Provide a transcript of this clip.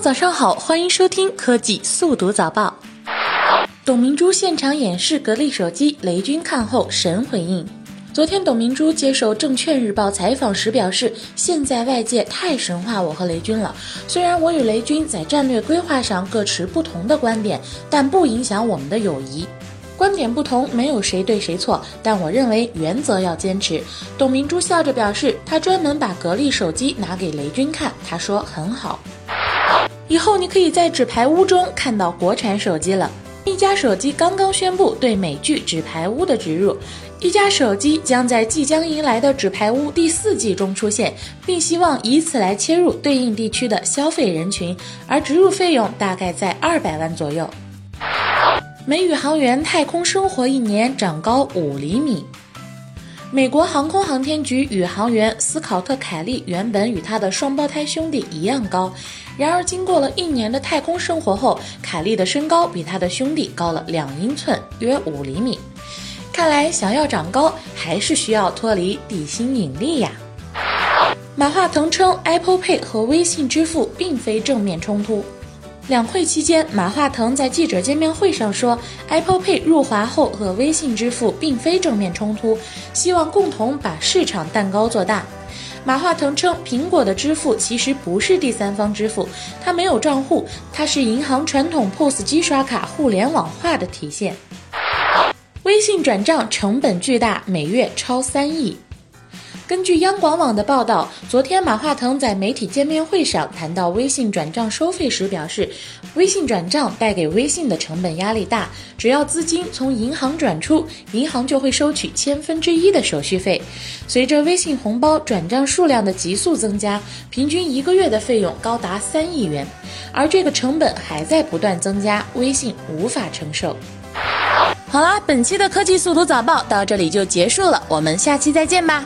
早上好，欢迎收听科技速读早报。董明珠现场演示格力手机，雷军看后神回应。昨天，董明珠接受证券日报采访时表示，现在外界太神话我和雷军了。虽然我与雷军在战略规划上各持不同的观点，但不影响我们的友谊。观点不同，没有谁对谁错，但我认为原则要坚持。董明珠笑着表示，她专门把格力手机拿给雷军看，他说很好。以后你可以在纸牌屋中看到国产手机了。一加手机刚刚宣布对美剧《纸牌屋》的植入，一加手机将在即将迎来的《纸牌屋》第四季中出现，并希望以此来切入对应地区的消费人群，而植入费用大概在二百万左右。美宇航员太空生活一年长高五厘米。美国航空航天局宇航员斯考特·凯利原本与他的双胞胎兄弟一样高，然而经过了一年的太空生活后，凯利的身高比他的兄弟高了两英寸，约五厘米。看来想要长高，还是需要脱离地心引力呀。马化腾称，Apple Pay 和微信支付并非正面冲突。两会期间，马化腾在记者见面会上说，Apple Pay 入华后和微信支付并非正面冲突，希望共同把市场蛋糕做大。马化腾称，苹果的支付其实不是第三方支付，它没有账户，它是银行传统 POS 机刷卡互联网化的体现。微信转账成本巨大，每月超三亿。根据央广网的报道，昨天马化腾在媒体见面会上谈到微信转账收费时表示，微信转账带给微信的成本压力大，只要资金从银行转出，银行就会收取千分之一的手续费。随着微信红包转账数量的急速增加，平均一个月的费用高达三亿元，而这个成本还在不断增加，微信无法承受。好啦，本期的科技速读早报到这里就结束了，我们下期再见吧。